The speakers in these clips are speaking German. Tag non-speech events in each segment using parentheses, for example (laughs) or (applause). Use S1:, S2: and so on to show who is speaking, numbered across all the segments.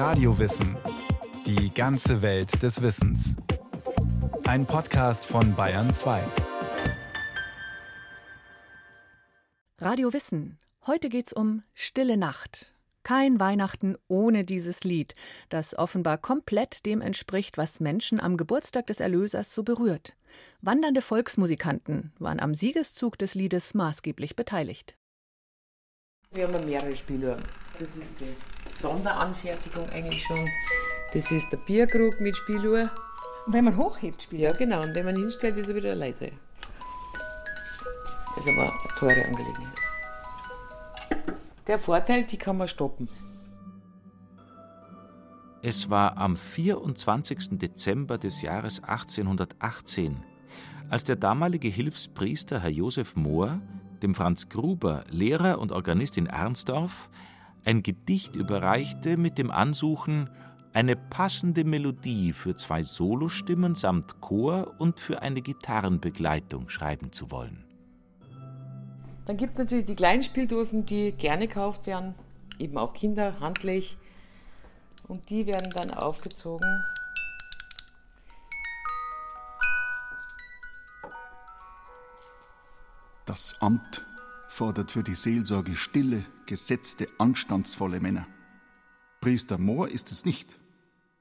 S1: Radiowissen. Die ganze Welt des Wissens. Ein Podcast von Bayern 2.
S2: Radio Wissen. Heute geht's um Stille Nacht. Kein Weihnachten ohne dieses Lied, das offenbar komplett dem entspricht, was Menschen am Geburtstag des Erlösers so berührt. Wandernde Volksmusikanten waren am Siegeszug des Liedes maßgeblich beteiligt.
S3: Wir haben mehrere Spieluhren. Das ist die Sonderanfertigung eigentlich schon. Das ist der Bierkrug mit Spieluhr.
S4: Und wenn man hochhebt, spielt
S3: Ja, genau. Und wenn man hinstellt, ist er wieder leise. Das ist aber eine teure Angelegenheit. Der Vorteil, die kann man stoppen.
S5: Es war am 24. Dezember des Jahres 1818, als der damalige Hilfspriester Herr Josef Mohr dem Franz Gruber, Lehrer und Organist in Arnsdorf, ein Gedicht überreichte mit dem Ansuchen, eine passende Melodie für zwei Solostimmen samt Chor und für eine Gitarrenbegleitung schreiben zu wollen.
S3: Dann gibt es natürlich die kleinen Spieldosen, die gerne gekauft werden, eben auch Kinder, handlich. Und die werden dann aufgezogen.
S6: Das Amt fordert für die Seelsorge stille, gesetzte, anstandsvolle Männer. Priester Mohr ist es nicht,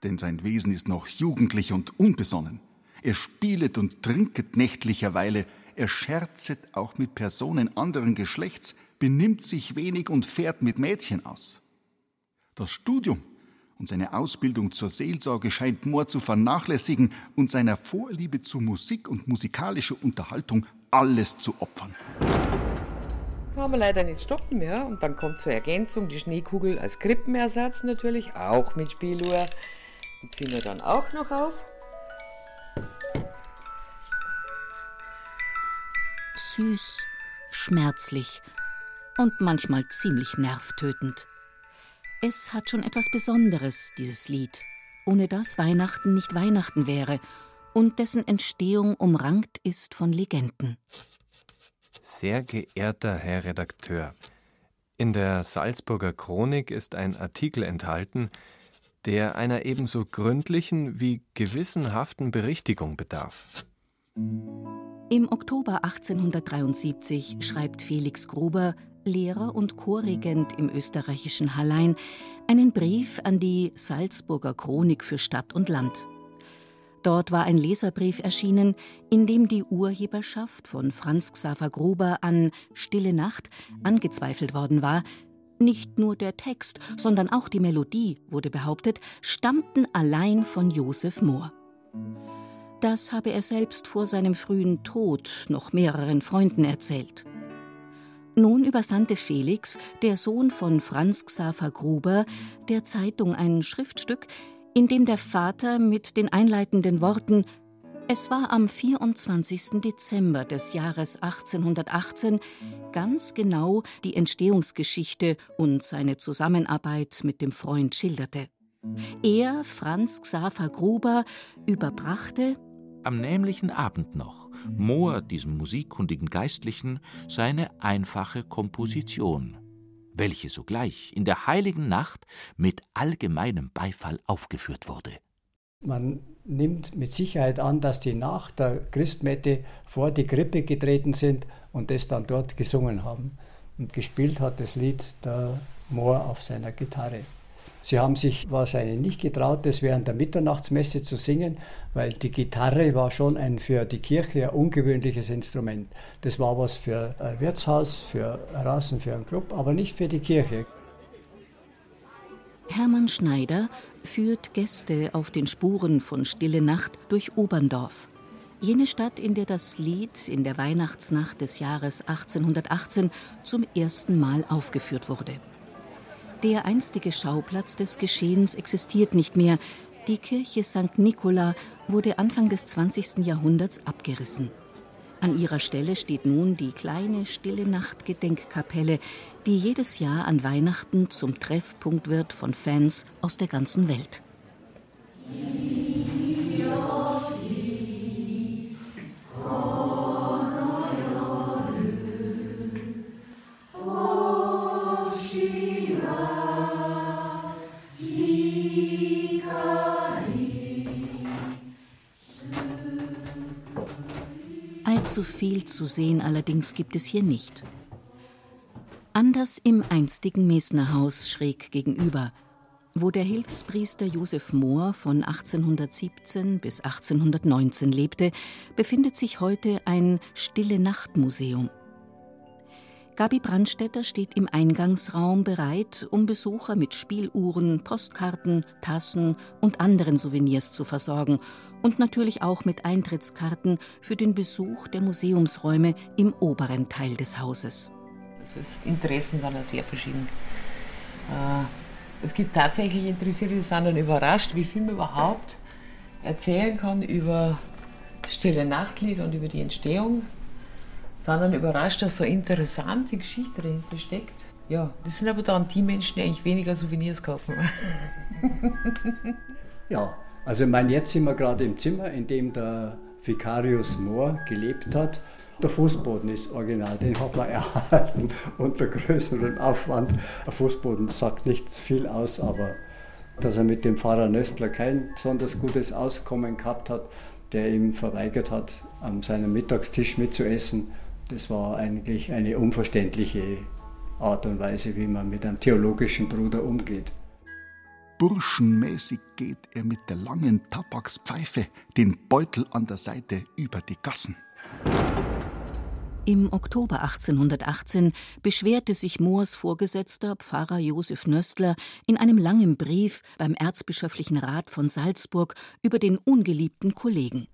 S6: denn sein Wesen ist noch jugendlich und unbesonnen. Er spielet und trinket nächtlicherweile, er scherzet auch mit Personen anderen Geschlechts, benimmt sich wenig und fährt mit Mädchen aus. Das Studium und seine Ausbildung zur Seelsorge scheint Mohr zu vernachlässigen und seiner Vorliebe zu Musik und musikalischer Unterhaltung alles zu opfern.
S3: Kann man leider nicht stoppen, ja. Und dann kommt zur Ergänzung die Schneekugel als Krippenersatz natürlich, auch mit Spieluhr. Die ziehen wir dann auch noch auf.
S7: Süß, schmerzlich und manchmal ziemlich nervtötend. Es hat schon etwas Besonderes, dieses Lied, ohne das Weihnachten nicht Weihnachten wäre und dessen Entstehung umrankt ist von Legenden.
S8: Sehr geehrter Herr Redakteur, in der Salzburger Chronik ist ein Artikel enthalten, der einer ebenso gründlichen wie gewissenhaften Berichtigung bedarf.
S7: Im Oktober 1873 schreibt Felix Gruber, Lehrer und Chorregent im österreichischen Hallein, einen Brief an die Salzburger Chronik für Stadt und Land. Dort war ein Leserbrief erschienen, in dem die Urheberschaft von Franz Xaver Gruber an Stille Nacht angezweifelt worden war. Nicht nur der Text, sondern auch die Melodie, wurde behauptet, stammten allein von Josef Mohr. Das habe er selbst vor seinem frühen Tod noch mehreren Freunden erzählt. Nun übersandte Felix, der Sohn von Franz Xaver Gruber, der Zeitung ein Schriftstück, in dem der Vater mit den einleitenden Worten Es war am 24. Dezember des Jahres 1818 ganz genau die Entstehungsgeschichte und seine Zusammenarbeit mit dem Freund schilderte. Er, Franz Xaver Gruber, überbrachte
S5: am nämlichen Abend noch Mohr diesem musikkundigen Geistlichen seine einfache Komposition, welche sogleich in der heiligen Nacht mit allgemeinem Beifall aufgeführt wurde.
S9: Man nimmt mit Sicherheit an, dass die nach der Christmette vor die Krippe getreten sind und das dann dort gesungen haben. Und gespielt hat das Lied der Mohr auf seiner Gitarre. Sie haben sich wahrscheinlich nicht getraut, das während der Mitternachtsmesse zu singen, weil die Gitarre war schon ein für die Kirche ein ungewöhnliches Instrument. Das war was für ein Wirtshaus, für Rasen, für einen Club, aber nicht für die Kirche.
S7: Hermann Schneider führt Gäste auf den Spuren von Stille Nacht durch Oberndorf. Jene Stadt, in der das Lied in der Weihnachtsnacht des Jahres 1818 zum ersten Mal aufgeführt wurde. Der einstige Schauplatz des Geschehens existiert nicht mehr. Die Kirche St. Nicola wurde Anfang des 20. Jahrhunderts abgerissen. An ihrer Stelle steht nun die kleine Stille Nacht Gedenkkapelle, die jedes Jahr an Weihnachten zum Treffpunkt wird von Fans aus der ganzen Welt. Allzu viel zu sehen allerdings gibt es hier nicht. Anders im einstigen Mesnerhaus schräg gegenüber, wo der Hilfspriester Josef Mohr von 1817 bis 1819 lebte, befindet sich heute ein Stille Nacht Museum. Gabi Brandstätter steht im Eingangsraum bereit, um Besucher mit Spieluhren, Postkarten, Tassen und anderen Souvenirs zu versorgen und natürlich auch mit Eintrittskarten für den Besuch der Museumsräume im oberen Teil des Hauses.
S3: Also das Interessen sind ja sehr verschieden. Äh, es gibt tatsächlich Interessierte, die sind dann überrascht, wie viel man überhaupt erzählen kann über das Stille Nachtlied und über die Entstehung sind dann überrascht, dass so eine interessante Geschichte dahinter steckt. Ja, das sind aber dann die Menschen, die eigentlich weniger Souvenirs kaufen. (laughs)
S9: ja, also ich meine, jetzt sind wir gerade im Zimmer, in dem der Vicarius Mohr gelebt hat. Der Fußboden ist original, den hat man erhalten (laughs) unter größerem Aufwand. Der Fußboden sagt nicht viel aus, aber dass er mit dem Pfarrer Nöstler kein besonders gutes Auskommen gehabt hat, der ihm verweigert hat, an seinem Mittagstisch mitzuessen, das war eigentlich eine unverständliche Art und Weise, wie man mit einem theologischen Bruder umgeht.
S6: Burschenmäßig geht er mit der langen Tabakspfeife, den Beutel an der Seite über die Gassen.
S7: Im Oktober 1818 beschwerte sich Moors Vorgesetzter Pfarrer Josef Nöstler in einem langen Brief beim Erzbischöflichen Rat von Salzburg über den ungeliebten Kollegen.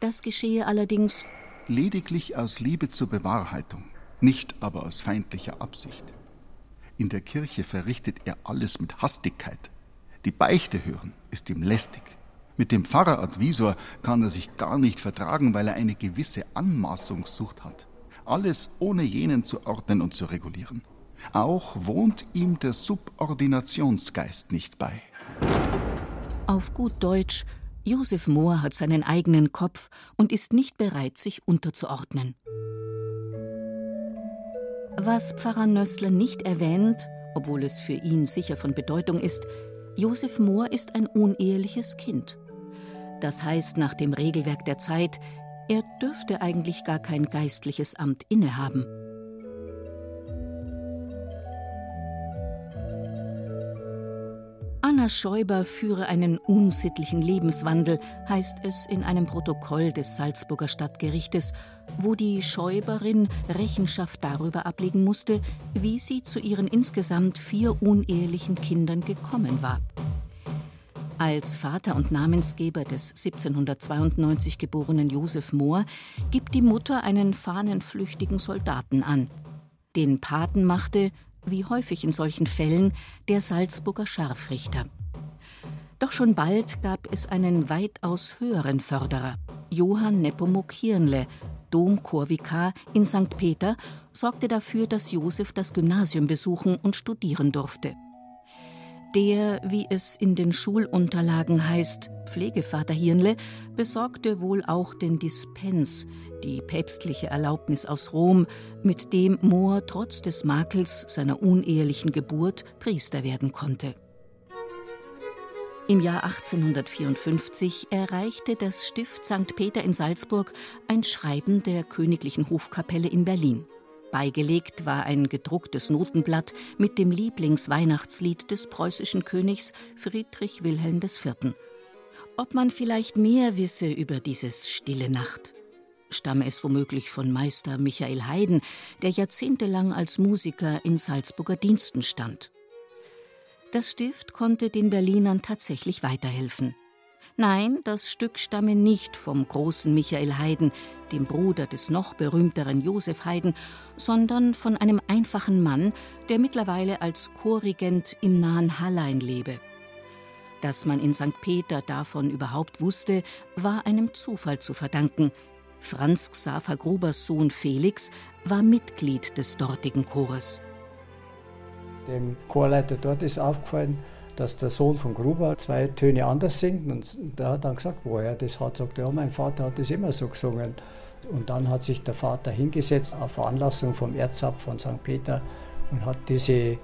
S7: Das geschehe allerdings
S6: lediglich aus Liebe zur Bewahrheitung, nicht aber aus feindlicher Absicht. In der Kirche verrichtet er alles mit Hastigkeit. Die Beichte hören ist ihm lästig. Mit dem Pfarreradvisor kann er sich gar nicht vertragen, weil er eine gewisse Anmaßungssucht hat. Alles ohne jenen zu ordnen und zu regulieren. Auch wohnt ihm der Subordinationsgeist nicht bei.
S7: Auf gut Deutsch Josef Mohr hat seinen eigenen Kopf und ist nicht bereit, sich unterzuordnen. Was Pfarrer Nössler nicht erwähnt, obwohl es für ihn sicher von Bedeutung ist, Josef Mohr ist ein uneheliches Kind. Das heißt nach dem Regelwerk der Zeit, er dürfte eigentlich gar kein geistliches Amt innehaben. Anna Schäuber führe einen unsittlichen Lebenswandel, heißt es in einem Protokoll des Salzburger Stadtgerichtes, wo die Schäuberin Rechenschaft darüber ablegen musste, wie sie zu ihren insgesamt vier unehelichen Kindern gekommen war. Als Vater und Namensgeber des 1792 geborenen Josef Mohr gibt die Mutter einen fahnenflüchtigen Soldaten an. Den Paten machte, wie häufig in solchen Fällen, der Salzburger Scharfrichter. Doch schon bald gab es einen weitaus höheren Förderer. Johann Nepomuk Hirnle, Domchorvikar in St. Peter, sorgte dafür, dass Josef das Gymnasium besuchen und studieren durfte. Der, wie es in den Schulunterlagen heißt, Pflegevater Hirnle, besorgte wohl auch den Dispens, die päpstliche Erlaubnis aus Rom, mit dem Mohr trotz des Makels seiner unehelichen Geburt Priester werden konnte. Im Jahr 1854 erreichte das Stift St. Peter in Salzburg ein Schreiben der Königlichen Hofkapelle in Berlin. Beigelegt war ein gedrucktes Notenblatt mit dem Lieblingsweihnachtslied des preußischen Königs Friedrich Wilhelm IV. Ob man vielleicht mehr wisse über dieses Stille Nacht? Stamme es womöglich von Meister Michael Haydn, der jahrzehntelang als Musiker in Salzburger Diensten stand. Das Stift konnte den Berlinern tatsächlich weiterhelfen. Nein, das Stück stamme nicht vom großen Michael Haydn, dem Bruder des noch berühmteren Josef Haydn, sondern von einem einfachen Mann, der mittlerweile als Chorregent im nahen Hallein lebe. Dass man in St. Peter davon überhaupt wusste, war einem Zufall zu verdanken. Franz Xaver Grubers Sohn Felix war Mitglied des dortigen Chores.
S9: Dem Chorleiter dort ist aufgefallen, dass der Sohn von Gruber zwei Töne anders singt. Und der hat dann gesagt, woher er das hat. Sagt, ja, mein Vater hat das immer so gesungen. Und dann hat sich der Vater hingesetzt auf Veranlassung vom Erzab von St. Peter und hat diese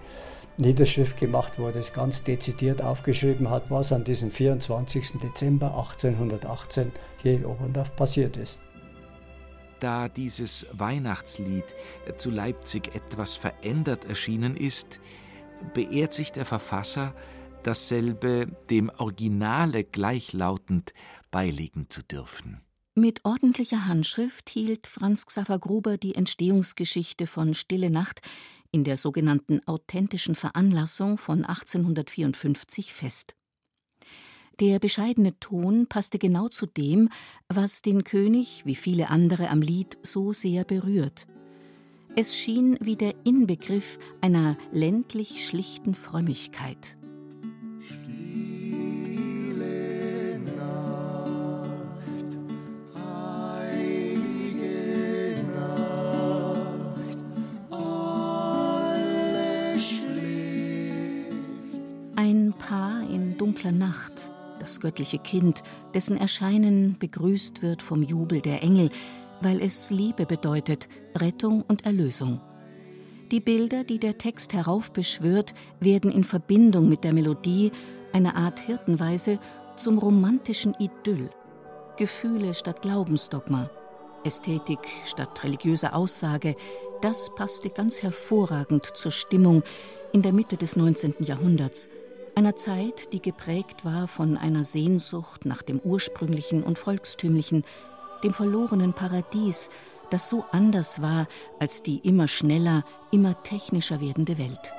S9: Niederschrift gemacht, wo er das ganz dezidiert aufgeschrieben hat, was an diesem 24. Dezember 1818 hier in Oberndorf passiert ist.
S5: da dieses Weihnachtslied zu Leipzig etwas verändert erschienen ist, beehrt sich der Verfasser, dasselbe dem Originale gleichlautend beilegen zu dürfen.
S7: Mit ordentlicher Handschrift hielt Franz Xaver Gruber die Entstehungsgeschichte von Stille Nacht in der sogenannten authentischen Veranlassung von 1854 fest. Der bescheidene Ton passte genau zu dem, was den König, wie viele andere am Lied, so sehr berührt. Es schien wie der Inbegriff einer ländlich schlichten Frömmigkeit. Das göttliche Kind, dessen Erscheinen begrüßt wird vom Jubel der Engel, weil es Liebe bedeutet, Rettung und Erlösung. Die Bilder, die der Text heraufbeschwört, werden in Verbindung mit der Melodie, einer Art Hirtenweise, zum romantischen Idyll. Gefühle statt Glaubensdogma, Ästhetik statt religiöser Aussage, das passte ganz hervorragend zur Stimmung in der Mitte des 19. Jahrhunderts, einer Zeit, die geprägt war von einer Sehnsucht nach dem Ursprünglichen und Volkstümlichen, dem verlorenen Paradies, das so anders war als die immer schneller, immer technischer werdende Welt.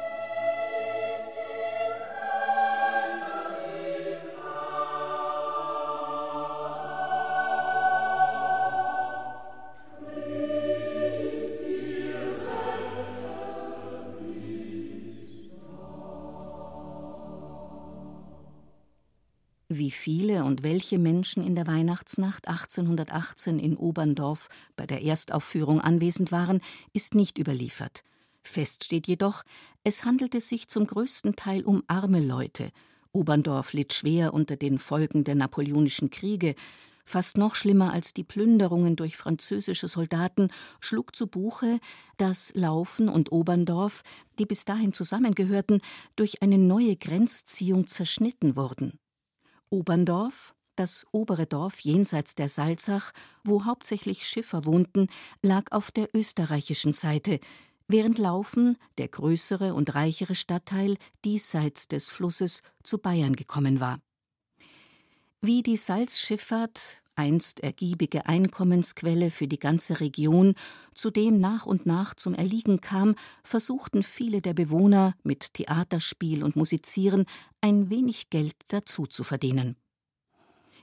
S7: Wie viele und welche Menschen in der Weihnachtsnacht 1818 in Oberndorf bei der Erstaufführung anwesend waren, ist nicht überliefert. Fest steht jedoch, es handelte sich zum größten Teil um arme Leute. Oberndorf litt schwer unter den Folgen der napoleonischen Kriege. Fast noch schlimmer als die Plünderungen durch französische Soldaten schlug zu Buche, dass Laufen und Oberndorf, die bis dahin zusammengehörten, durch eine neue Grenzziehung zerschnitten wurden. Oberndorf, das obere Dorf jenseits der Salzach, wo hauptsächlich Schiffer wohnten, lag auf der österreichischen Seite, während Laufen, der größere und reichere Stadtteil diesseits des Flusses, zu Bayern gekommen war. Wie die Salzschifffahrt, einst ergiebige Einkommensquelle für die ganze Region, zudem nach und nach zum Erliegen kam, versuchten viele der Bewohner mit Theaterspiel und Musizieren ein wenig Geld dazu zu verdienen.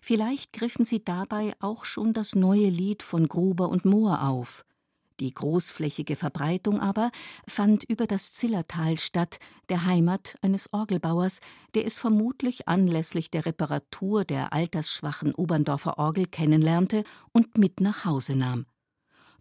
S7: Vielleicht griffen sie dabei auch schon das neue Lied von Gruber und Mohr auf. Die großflächige Verbreitung aber fand über das Zillertal statt, der Heimat eines Orgelbauers, der es vermutlich anlässlich der Reparatur der altersschwachen Oberndorfer Orgel kennenlernte und mit nach Hause nahm.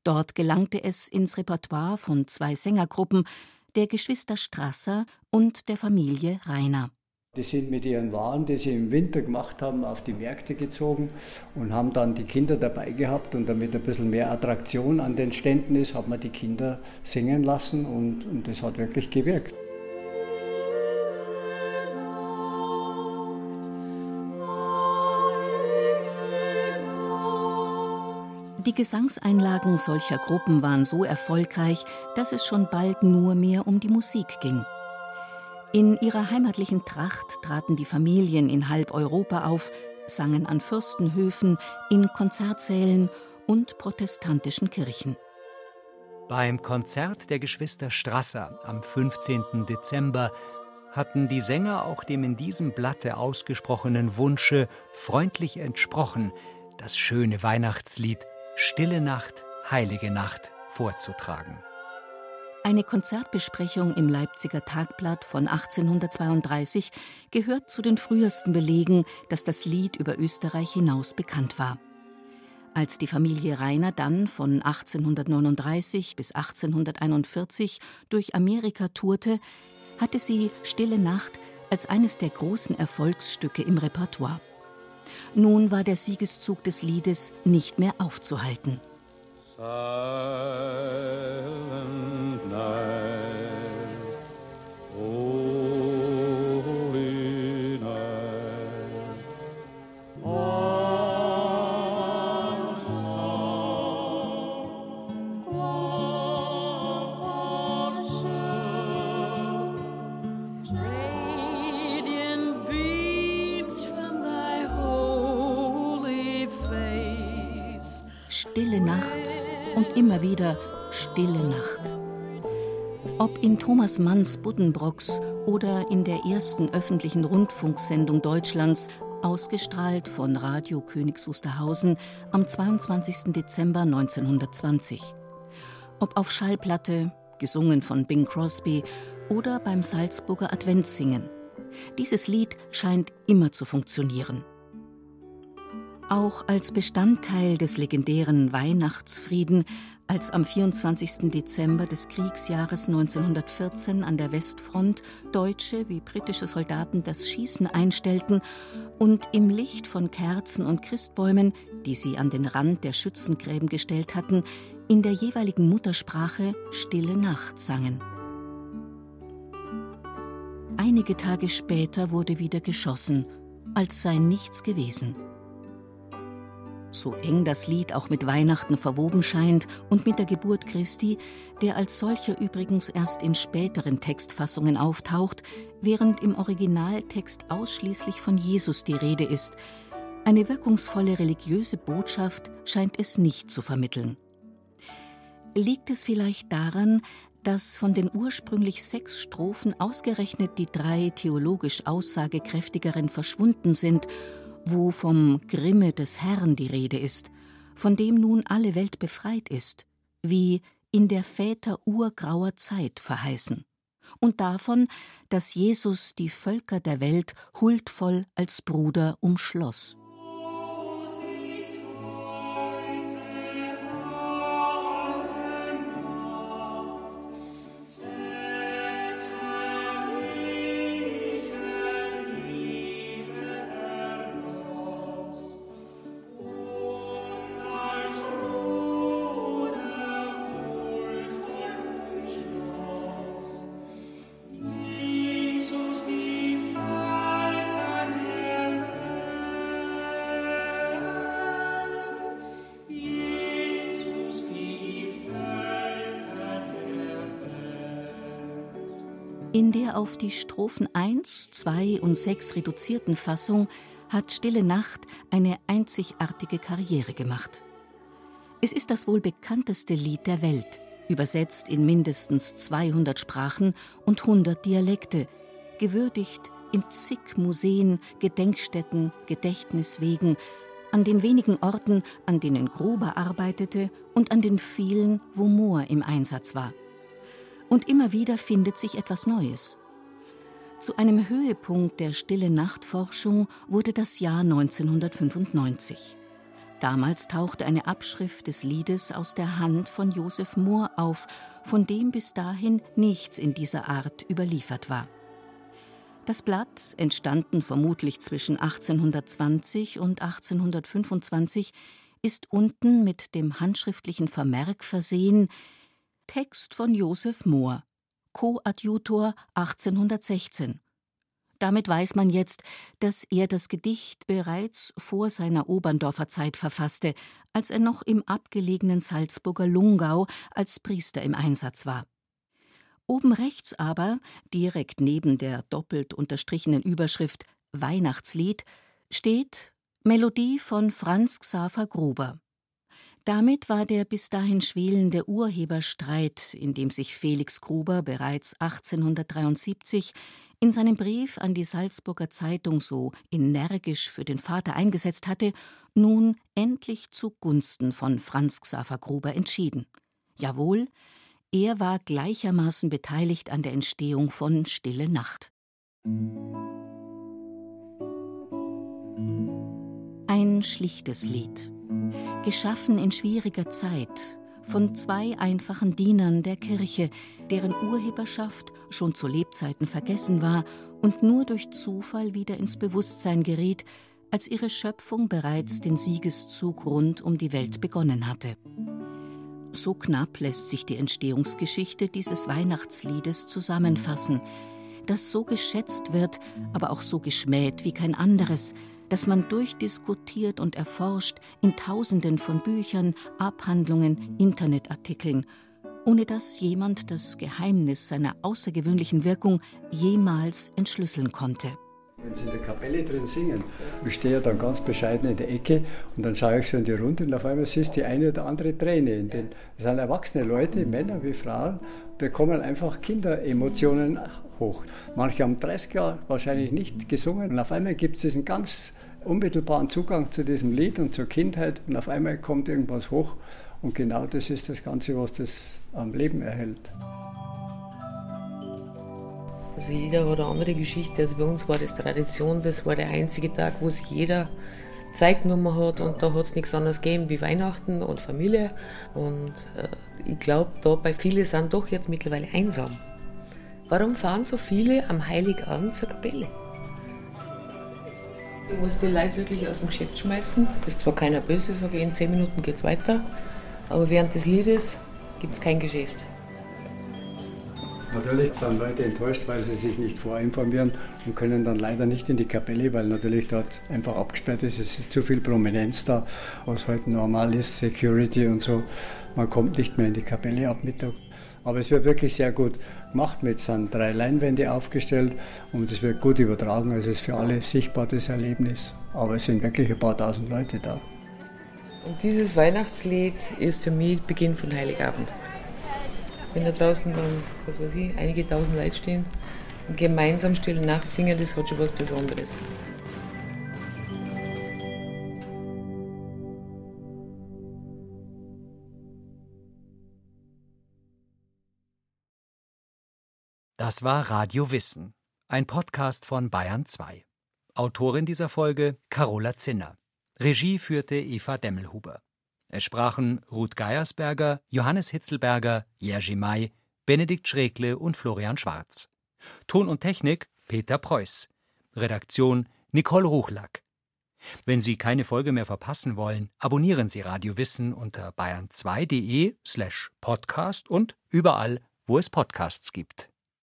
S7: Dort gelangte es ins Repertoire von zwei Sängergruppen, der Geschwister Strasser und der Familie Rainer.
S9: Die sind mit ihren Waren, die sie im Winter gemacht haben, auf die Märkte gezogen und haben dann die Kinder dabei gehabt. Und damit ein bisschen mehr Attraktion an den Ständen ist, hat man die Kinder singen lassen und, und das hat wirklich gewirkt.
S7: Die Gesangseinlagen solcher Gruppen waren so erfolgreich, dass es schon bald nur mehr um die Musik ging. In ihrer heimatlichen Tracht traten die Familien in halb Europa auf, sangen an Fürstenhöfen, in Konzertsälen und protestantischen Kirchen.
S10: Beim Konzert der Geschwister Strasser am 15. Dezember hatten die Sänger auch dem in diesem Blatte ausgesprochenen Wunsche freundlich entsprochen, das schöne Weihnachtslied Stille Nacht, heilige Nacht vorzutragen.
S7: Eine Konzertbesprechung im Leipziger Tagblatt von 1832 gehört zu den frühesten Belegen, dass das Lied über Österreich hinaus bekannt war. Als die Familie Rainer dann von 1839 bis 1841 durch Amerika tourte, hatte sie Stille Nacht als eines der großen Erfolgsstücke im Repertoire. Nun war der Siegeszug des Liedes nicht mehr aufzuhalten. Stille Ob in Thomas Manns Buddenbrocks oder in der ersten öffentlichen Rundfunksendung Deutschlands, ausgestrahlt von Radio Königs Wusterhausen am 22. Dezember 1920. Ob auf Schallplatte, gesungen von Bing Crosby, oder beim Salzburger Adventssingen. Dieses Lied scheint immer zu funktionieren. Auch als Bestandteil des legendären Weihnachtsfrieden, als am 24. Dezember des Kriegsjahres 1914 an der Westfront deutsche wie britische Soldaten das Schießen einstellten und im Licht von Kerzen und Christbäumen, die sie an den Rand der Schützengräben gestellt hatten, in der jeweiligen Muttersprache Stille Nacht sangen. Einige Tage später wurde wieder geschossen, als sei nichts gewesen. So eng das Lied auch mit Weihnachten verwoben scheint und mit der Geburt Christi, der als solcher übrigens erst in späteren Textfassungen auftaucht, während im Originaltext ausschließlich von Jesus die Rede ist, eine wirkungsvolle religiöse Botschaft scheint es nicht zu vermitteln. Liegt es vielleicht daran, dass von den ursprünglich sechs Strophen ausgerechnet die drei theologisch aussagekräftigeren verschwunden sind wo vom Grimme des Herrn die Rede ist, von dem nun alle Welt befreit ist, wie in der Väter urgrauer Zeit verheißen, und davon, dass Jesus die Völker der Welt huldvoll als Bruder umschloss. In der auf die Strophen 1, 2 und 6 reduzierten Fassung hat Stille Nacht eine einzigartige Karriere gemacht. Es ist das wohl bekannteste Lied der Welt, übersetzt in mindestens 200 Sprachen und 100 Dialekte, gewürdigt in zig Museen, Gedenkstätten, Gedächtniswegen, an den wenigen Orten, an denen Gruber arbeitete und an den vielen, wo Moor im Einsatz war und immer wieder findet sich etwas Neues. Zu einem Höhepunkt der Stille Nachtforschung wurde das Jahr 1995. Damals tauchte eine Abschrift des Liedes aus der Hand von Josef Mohr auf, von dem bis dahin nichts in dieser Art überliefert war. Das Blatt, entstanden vermutlich zwischen 1820 und 1825, ist unten mit dem handschriftlichen Vermerk versehen Text von Josef Mohr, Koadjutor 1816. Damit weiß man jetzt, dass er das Gedicht bereits vor seiner Oberndorfer Zeit verfasste, als er noch im abgelegenen Salzburger Lungau als Priester im Einsatz war. Oben rechts aber, direkt neben der doppelt unterstrichenen Überschrift Weihnachtslied, steht Melodie von Franz Xaver Gruber. Damit war der bis dahin schwelende Urheberstreit, in dem sich Felix Gruber bereits 1873 in seinem Brief an die Salzburger Zeitung so energisch für den Vater eingesetzt hatte, nun endlich zugunsten von Franz Xaver Gruber entschieden. Jawohl, er war gleichermaßen beteiligt an der Entstehung von Stille Nacht. Ein schlichtes Lied geschaffen in schwieriger Zeit von zwei einfachen Dienern der Kirche, deren Urheberschaft schon zu Lebzeiten vergessen war und nur durch Zufall wieder ins Bewusstsein geriet, als ihre Schöpfung bereits den Siegeszug rund um die Welt begonnen hatte. So knapp lässt sich die Entstehungsgeschichte dieses Weihnachtsliedes zusammenfassen, das so geschätzt wird, aber auch so geschmäht wie kein anderes, das man durchdiskutiert und erforscht in Tausenden von Büchern, Abhandlungen, Internetartikeln, ohne dass jemand das Geheimnis seiner außergewöhnlichen Wirkung jemals entschlüsseln konnte.
S9: Wenn sie in der Kapelle drin singen, ich stehe ja dann ganz bescheiden in der Ecke und dann schaue ich in die Runde und auf einmal siehst du die eine oder andere Träne. In den, das sind erwachsene Leute, Männer wie Frauen, da kommen einfach Kinderemotionen hoch. Manche haben 30 Jahre wahrscheinlich nicht gesungen und auf einmal gibt es diesen ganz unmittelbaren Zugang zu diesem Lied und zur Kindheit und auf einmal kommt irgendwas hoch und genau das ist das Ganze, was das am Leben erhält.
S3: Also jeder hat eine andere Geschichte. Also bei uns war das Tradition, das war der einzige Tag, wo sich jeder Zeit genommen hat und da hat es nichts anderes gegeben wie Weihnachten und Familie. Und äh, ich glaube, da bei vielen sind doch jetzt mittlerweile einsam. Warum fahren so viele am Heiligabend zur Kapelle? Ich muss die Leute wirklich aus dem Geschäft schmeißen. Das ist zwar keiner böse, sage ich, in zehn Minuten geht es weiter. Aber während des Liedes gibt es kein Geschäft.
S9: Natürlich sind Leute enttäuscht, weil sie sich nicht vorinformieren und können dann leider nicht in die Kapelle, weil natürlich dort einfach abgesperrt ist. Es ist zu viel Prominenz da, was heute normal ist, Security und so. Man kommt nicht mehr in die Kapelle ab Mittag. Aber es wird wirklich sehr gut gemacht mit, sind drei Leinwände aufgestellt und es wird gut übertragen. Also es ist für alle sichtbar das Erlebnis. Aber es sind wirklich ein paar tausend Leute da.
S3: Und dieses Weihnachtslied ist für mich Beginn von Heiligabend. Wenn da draußen dann, was weiß ich, einige tausend Leute stehen und gemeinsam Stille Nacht singen, das hat schon was Besonderes.
S10: Das war Radio Wissen, ein Podcast von Bayern 2. Autorin dieser Folge Carola Zinner. Regie führte Eva Demmelhuber. Es sprachen Ruth Geiersberger, Johannes Hitzelberger, Jerzy May, Benedikt Schregle und Florian Schwarz. Ton und Technik Peter Preuß. Redaktion Nicole Ruchlack. Wenn Sie keine Folge mehr verpassen wollen, abonnieren Sie Radio Wissen unter bayern2.de slash podcast und überall, wo es Podcasts gibt.